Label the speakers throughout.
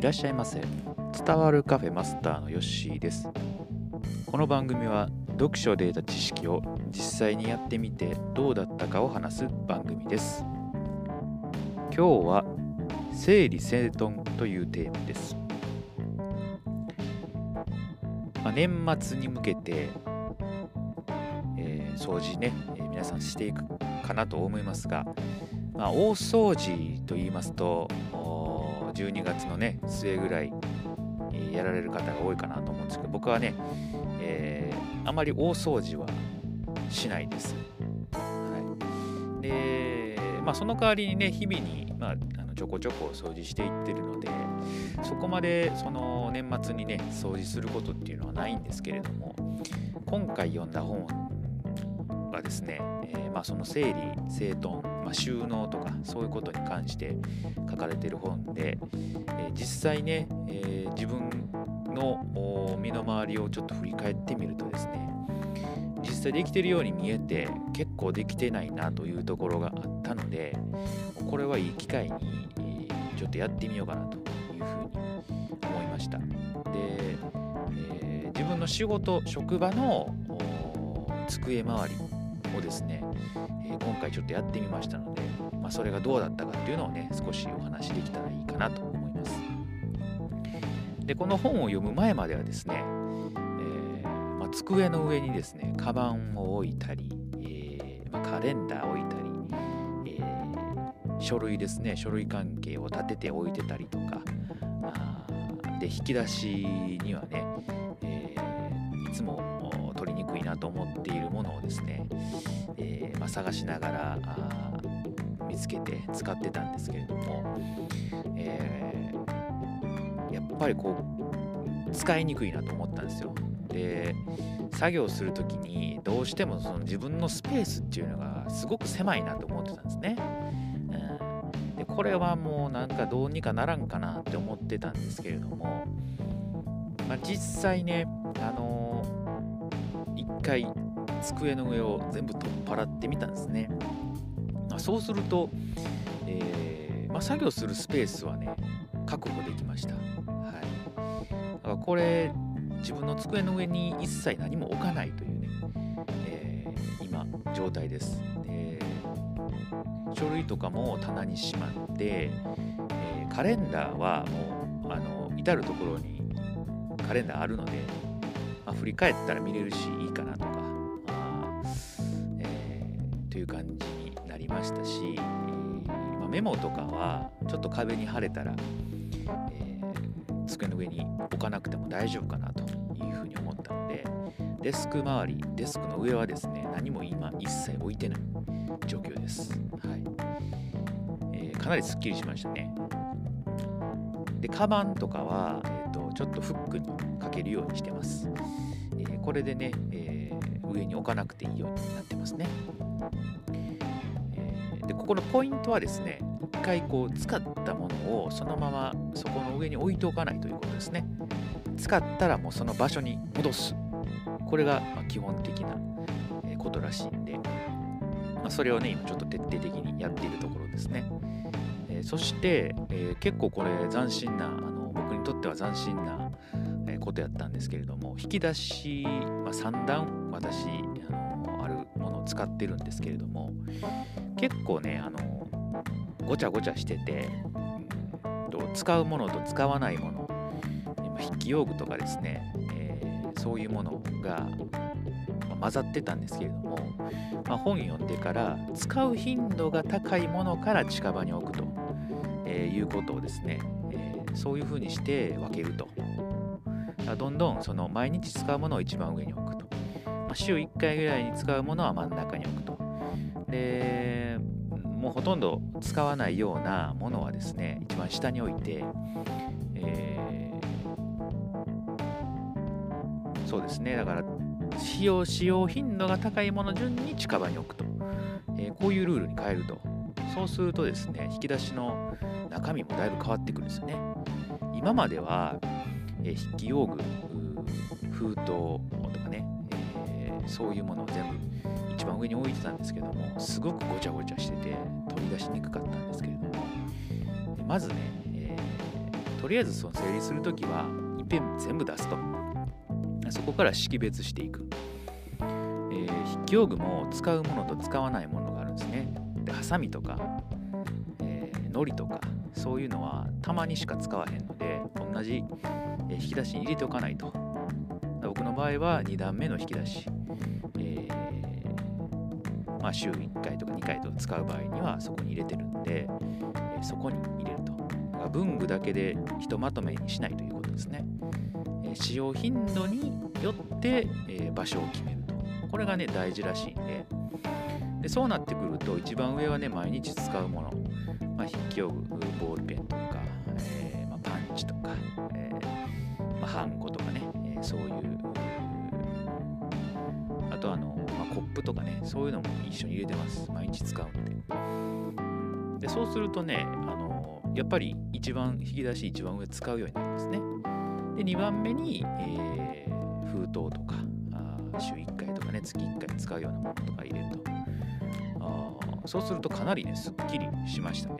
Speaker 1: いらっしゃいませ。伝わるカフェマスターのヨッシーです。この番組は読書で得た知識を実際にやってみてどうだったかを話す番組です。今日は整理整頓というテーマです、まあ、年末に向けて、えー、掃除ね、えー、皆さんしていくかなと思いますが、まあ、大掃除と言いますと12月のね末ぐらい、やられる方が多いかなと思うんですけど僕はね、えー、あまり大掃除はしないです。はい、でまあその代わりにね日々に、まあ、あのちょこちょこ掃除していってるのでそこまでその年末にね掃除することっていうのはないんですけれども今回読んだ本ですね、えー、まあ、その整理整頓まあ、収納とかそういうことに関して書かれている本で、えー、実際ね、え、自分の身の回りをちょっと振り返ってみるとですね実際できてるように見えて結構できてないなというところがあったのでこれはいい機会にちょっとやってみようかなというふうに思いました。で、えー、自分の仕事職場の机周りをですね、えー、今回ちょっとやってみましたので、まあ、それがどうだったかっていうのをね少しお話できたらいいかなと思います。でこの本を読む前まではですね、えー、まあ、机の上にですねカバンを置いたり、え、まあ、カレンダーを置いたり、え書類ですね書類関係を立てて置いてたりとかで引き出しにはね、えいつもいなと思っているものをですね、えー、まあ、探しながら見つけて使ってたんですけれども、えー、やっぱりこう使いにくいなと思ったんですよ。で作業する時にどうしてもその自分のスペースっていうのがすごく狭いなと思ってたんですね。うん、でこれはもうなんかどうにかならんかなって思ってたんですけれども、まあ、実際ね、あの回机の上を全部取っ払ってみたんですね。まあ、そうすると、えー、まあ、作業するスペースはね確保できました。はい、だからこれ自分の机の上に一切何も置かないというね、えー、今状態です。で書類とかも棚にしまって、えー、カレンダーはもうあの至る所にカレンダーあるので、振り返ったら見れるしいいかなとか、あえー、という感じになりましたしえ、まあ、メモとかはちょっと壁に貼れたら、えー、机の上に置かなくても大丈夫かなというふうに思ったのでデスク周りデスクの上はですね何も今一切置いてない状況です、はい。えー、かなりすっきりしましたね。でカバンとかは、えーと、ちょっとフックにかけるようにしてます、これでね、えー、上に置かなくていいようになってますね、えー、でここのポイントはですね一回こう使ったものをそのままそこの上に置いておかないということですね。使ったらもうその場所に戻す。これが基本的なことらしいんで、まあ、それをね今ちょっと徹底的にやっているところですね。えそして、えー、結構これ斬新なあの僕にとっては斬新なことやったんですけれども。引き出し、まあ、3段私あのあるものを使ってるんですけれども結構ねあのごちゃごちゃしてて、うんと、使うものと使わないもの筆記用具とかですね、えー、そういうものが混ざってたんですけれども、まあ、本読んでから使う頻度が高いものから近場に置くとえー、いうことをですね、えー、そういうふうにして分けると。どんどんその毎日使うものを一番上に置くと。まあ、週1回ぐらいに使うものは真ん中に置くと。で、もうほとんど使わないようなものはですね、一番下に置いて、えー、そうですね、だから使用使用頻度が高いもの順に近場に置くと、えー、こういうルールに変えるとそうするとですね引き出しの中身もだいぶ変わってくるんですよね。今までは、え筆記用具、封筒とかね、えー、そういうものを全部一番上に置いてたんですけども、すごくごちゃごちゃしてて取り出しにくかったんですけれども、まずね、えー、とりあえずその整理する時はいっぺん全部出すと。そこから識別していく、えー、筆記用具も使うものと使わないものがあるんですね。でハサミとか、えー、糊とかそういうのはたまにしか使わへんので同じ引き出しに入れておかないと。僕の場合は2段目の引き出し、えー、まあ、週1回とか2回とか使う場合にはそこに入れてるんで、えそこに入れると。文具だけでひとまとめにしないということですね、え使用頻度によって、え場所を決めると。これがね大事らしいんで。でそうなってくると一番上はね毎日使うもの、まあ、筆記用具ボールペンと、そういうあとあの、まコップとかねそういうのも一緒に入れてます。毎日使うんで。でそうするとねあのやっぱり一番引き出し一番上使うようになりますね。で2番目に、え封筒とかあ週1回とかね月1回使うようなものとか入れると。そうするとかなりねすっきりしましたね。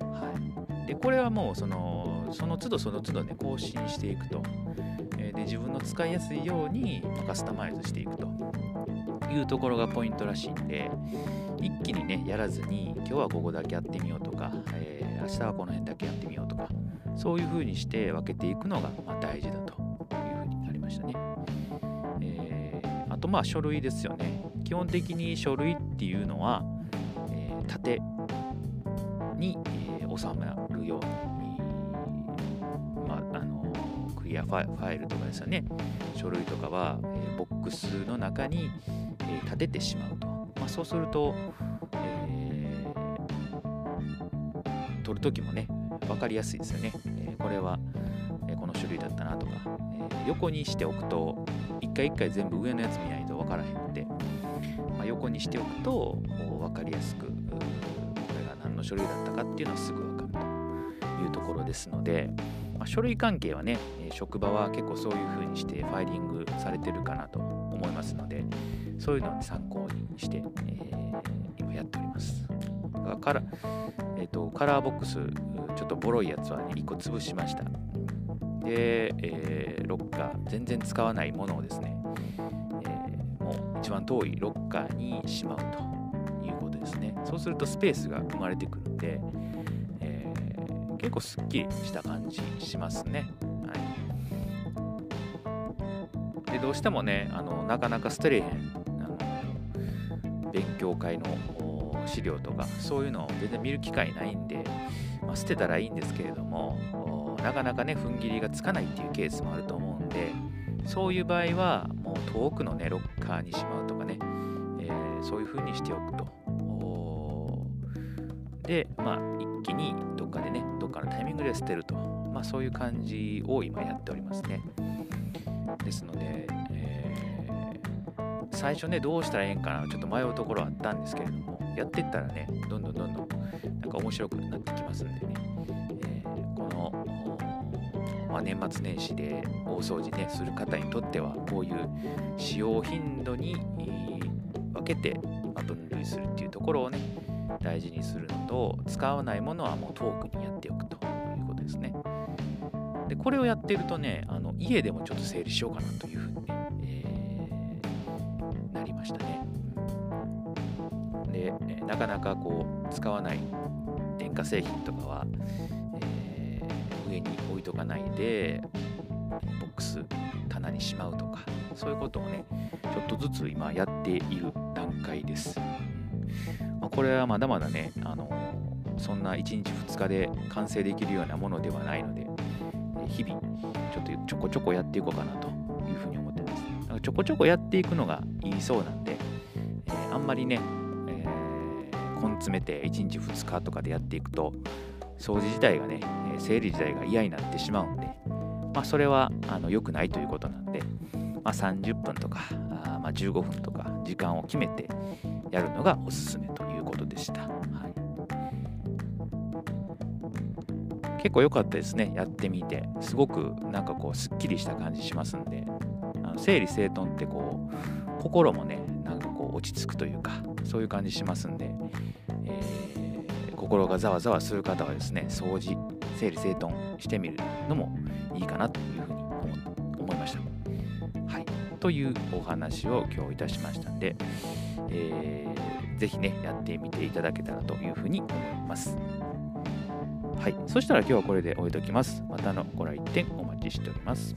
Speaker 1: はい、でこれはもうそのその都度その都度ね更新していくと、で自分の使いやすいようにカスタマイズしていくというところがポイントらしいんで一気にねやらずに今日はここだけやってみようとか、えー、明日はこの辺だけやってみようとかそういう風にして分けていくのがま大事だという風になりましたね。えー、あとまあ書類ですよね。基本的に書類っていうのはえ縦に、えー、収まるように、クリアファイルとかですよね。書類とかは、え、ボックスの中に、え、立ててしまうと、まあ、そうすると、えー、取る時もね分かりやすいですよね、え、これは、え、この種類だったなとか、え、横にしておくと一回一回全部上のやつ見ないと分からへんので、まあ、横にしておくと分かりやすくこれが何の書類だったかっていうのはすぐ分かるというところですので、まあ、書類関係はね職場は結構そういうふうにしてファイリングされてるかなと思いますのでそういうのを、参考にして、えー、今やっております。カラ,、えーと、カラーボックスちょっとボロいやつはね1個潰しました。で、えー、ロッカー全然使わないものをですね、えー、もう一番遠いロッカーにしまうということですね。そうするとスペースが生まれてくるんで、結構すっきりした感じしますね、はい、でどうしてもねあのなかなか捨てれへんあの。勉強会の資料とかそういうのを全然見る機会ないんで、まあ、捨てたらいいんですけれどもなかなかね踏ん切りがつかないっていうケースもあると思うんでそういう場合はもう遠くのねロッカーにしまうとかね、えー、そういう風にしておくと。で、まあ、一気にどっかでね、どっかのタイミングで捨てると、まあ、そういう感じを今やっておりますね。ですので、えー、最初ね、どうしたらええんかな、ちょっと迷うところあったんですけれども、やってったらね、どんどんどんどん、なんか面白くなってきますんでね、えー、この、まあ、年末年始で大掃除ね、する方にとっては、こういう使用頻度に分けて分類するっていうところをね、大事にするのと使わないものはもう遠くにやっておくということですね。でこれをやってるとねあの家でもちょっと整理しようかなというふうにね、えー、なりましたね。でなかなかこう使わない電化製品とかは、えー、上に置いとかないでボックス棚にしまうとかそういうことをねちょっとずつ今やっている段階です、これはまだまだね、あのそんな1日2日で完成できるようなものではないので、日々ちょっとちょこちょこやっていこうかなというふうに思ってます。だからちょこちょこやっていくのがいいそうなんで、えー、あんまりね、えー、根詰めて1日2日とかでやっていくと、掃除自体がね、整理自体が嫌になってしまうんで、まあ、それはあの良くないということなんで、まあ、30分とかあま15分とか時間を決めてやるのがおすすめということでした。はい、結構良かったですね、やってみて。すごくなんかこう、すっきりした感じしますんで、あの整理整頓ってこう、心もね、なんかこう、落ち着くというか、そういう感じしますんで、えー、心がざわざわする方はですね、掃除、整理整頓してみるのもいいかなというふうに。というお話を今日いたしましたんで、えー、ぜひねやってみていただけたらというふうに思います。はい、そしたら今日はこれで終えておきます。またのご来店お待ちしております。